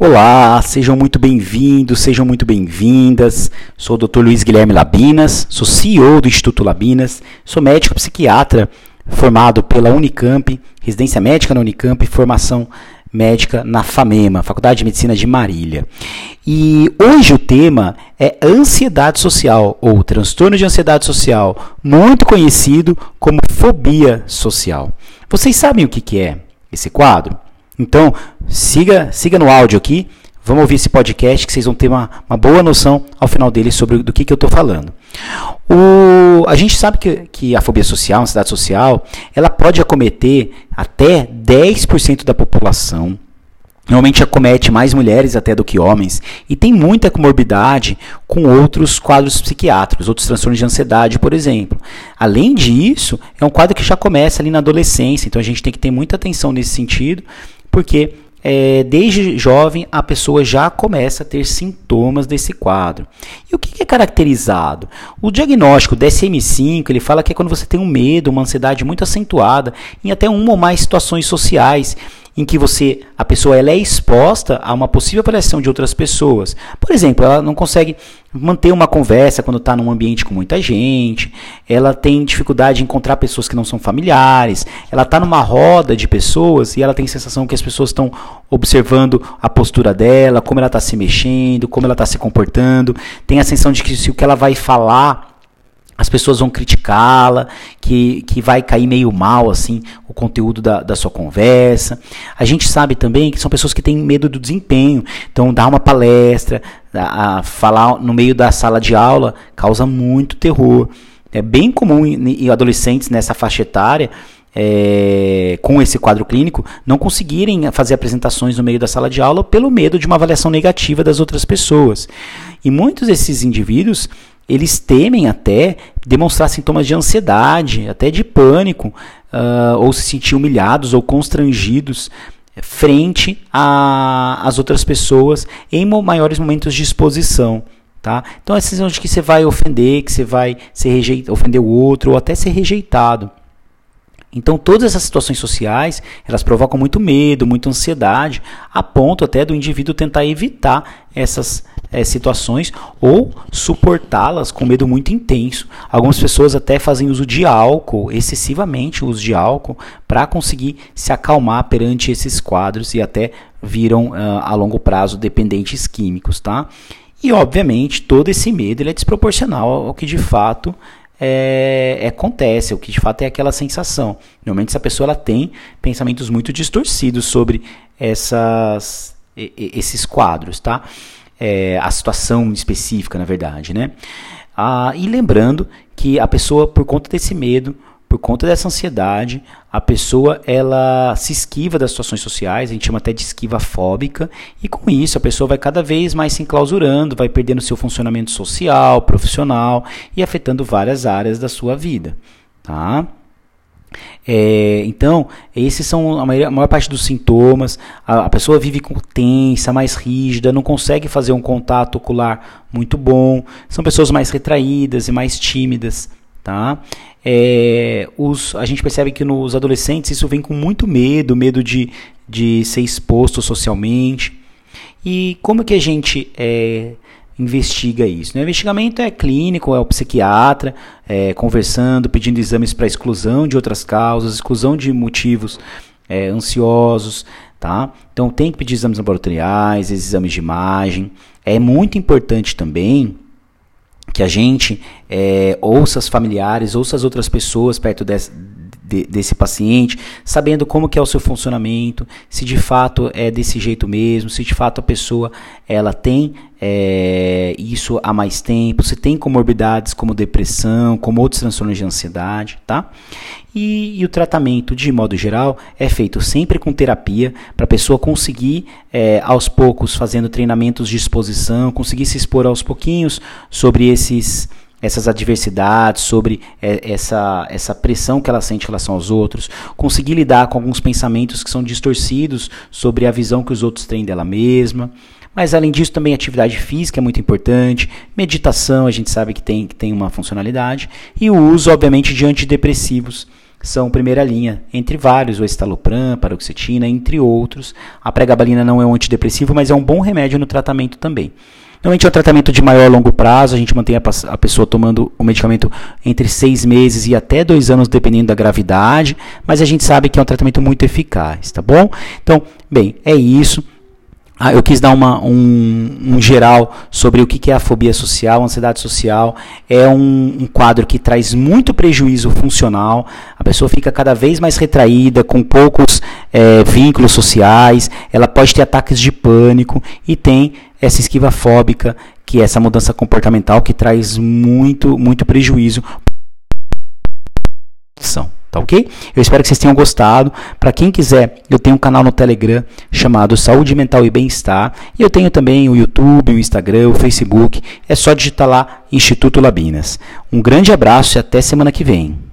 Olá, sejam muito bem-vindos, sejam muito bem-vindas. Sou o Dr. Luiz Guilherme Labinas, sou CEO do Instituto Labinas, sou médico psiquiatra formado pela Unicamp, residência médica na Unicamp, formação médica na FAMEMA, Faculdade de Medicina de Marília. E hoje o tema é ansiedade social ou transtorno de ansiedade social, muito conhecido como fobia social. Vocês sabem o que é esse quadro? Então, siga, siga no áudio aqui. Vamos ouvir esse podcast que vocês vão ter uma, uma boa noção ao final dele sobre do que, que eu estou falando. O, a gente sabe que, que a fobia social, a ansiedade social, ela pode acometer até 10% da população. Normalmente acomete mais mulheres até do que homens e tem muita comorbidade com outros quadros psiquiátricos, outros transtornos de ansiedade, por exemplo. Além disso, é um quadro que já começa ali na adolescência, então a gente tem que ter muita atenção nesse sentido porque é, desde jovem a pessoa já começa a ter sintomas desse quadro. E o que é caracterizado? O diagnóstico DSM-5 ele fala que é quando você tem um medo, uma ansiedade muito acentuada em até uma ou mais situações sociais em que você, a pessoa ela é exposta a uma possível avaliação de outras pessoas. Por exemplo, ela não consegue manter uma conversa quando está num ambiente com muita gente, ela tem dificuldade de encontrar pessoas que não são familiares, ela está numa roda de pessoas e ela tem a sensação que as pessoas estão observando a postura dela, como ela está se mexendo, como ela está se comportando, tem a sensação de que se o que ela vai falar as pessoas vão criticá-la, que, que vai cair meio mal assim o conteúdo da, da sua conversa. A gente sabe também que são pessoas que têm medo do desempenho, então dar uma palestra, a, a falar no meio da sala de aula causa muito terror. É bem comum em, em adolescentes nessa faixa etária é, com esse quadro clínico não conseguirem fazer apresentações no meio da sala de aula pelo medo de uma avaliação negativa das outras pessoas. E muitos desses indivíduos eles temem até demonstrar sintomas de ansiedade, até de pânico, uh, ou se sentir humilhados ou constrangidos frente às outras pessoas em maiores momentos de exposição. Tá? Então, sensação de que você vai ofender, que você vai ser rejeitado, ofender o outro, ou até ser rejeitado. Então, todas essas situações sociais, elas provocam muito medo, muita ansiedade, a ponto até do indivíduo tentar evitar essas é, situações ou suportá-las com medo muito intenso. Algumas pessoas até fazem uso de álcool, excessivamente uso de álcool, para conseguir se acalmar perante esses quadros e até viram uh, a longo prazo dependentes químicos, tá? E obviamente todo esse medo ele é desproporcional ao que de fato é, acontece, o que de fato é aquela sensação. Normalmente essa pessoa ela tem pensamentos muito distorcidos sobre essas, esses quadros, tá? É, a situação específica, na verdade, né? Ah, e lembrando que a pessoa, por conta desse medo, por conta dessa ansiedade, a pessoa ela se esquiva das situações sociais, a gente chama até de esquiva fóbica, e com isso a pessoa vai cada vez mais se enclausurando, vai perdendo seu funcionamento social, profissional e afetando várias áreas da sua vida, tá? É, então, esses são a maior, a maior, parte dos sintomas. A, a, pessoa vive com tensa, mais rígida, não consegue fazer um contato ocular muito bom. São pessoas mais retraídas e mais tímidas. Tá? É, os, a gente percebe que nos adolescentes isso vem com muito medo, medo de, de ser exposto socialmente. E como que a gente é, investiga isso? Né? O investigamento é clínico, é o psiquiatra é, conversando, pedindo exames para exclusão de outras causas, exclusão de motivos é, ansiosos. Tá? Então tem que pedir exames laboratoriais, exames de imagem. É muito importante também que a gente é, ouça as familiares, ouça as outras pessoas perto desse, de, desse paciente, sabendo como que é o seu funcionamento, se de fato é desse jeito mesmo, se de fato a pessoa ela tem é, isso há mais tempo, se tem comorbidades como depressão, como outros transtornos de ansiedade, tá? E, e, o tratamento, de modo geral, é feito sempre com terapia, para a pessoa conseguir, é, aos poucos, fazendo treinamentos de exposição, conseguir se expor aos pouquinhos sobre esses essas adversidades, sobre é, essa, essa pressão que ela sente em relação aos outros, conseguir lidar com alguns pensamentos que são distorcidos sobre a visão que os outros têm dela mesma. Mas além disso, também atividade física é muito importante, meditação a gente sabe que tem, que tem uma funcionalidade, e o uso, obviamente, de antidepressivos são primeira linha, entre vários, o estalopram, paroxetina, entre outros. A pregabalina não é um antidepressivo, mas é um bom remédio no tratamento também. Normalmente é um tratamento de maior longo prazo, a gente mantém a, a pessoa tomando o medicamento entre seis meses e até dois anos, dependendo da gravidade, mas a gente sabe que é um tratamento muito eficaz, tá bom? Então, bem, é isso. Ah, eu quis dar uma, um, um, geral sobre o que é a fobia social, ansiedade social. É um, um, quadro que traz muito prejuízo funcional. A pessoa fica cada vez mais retraída, com poucos é, vínculos sociais. Ela pode ter ataques de pânico e tem essa esquiva fóbica, que é essa mudança comportamental que traz muito, muito prejuízo. Tá ok? Eu espero que vocês tenham gostado. Para quem quiser, eu tenho um canal no Telegram chamado Saúde Mental e Bem-Estar. E eu tenho também o YouTube, o Instagram, o Facebook. É só digitar lá Instituto Labinas. Um grande abraço e até semana que vem.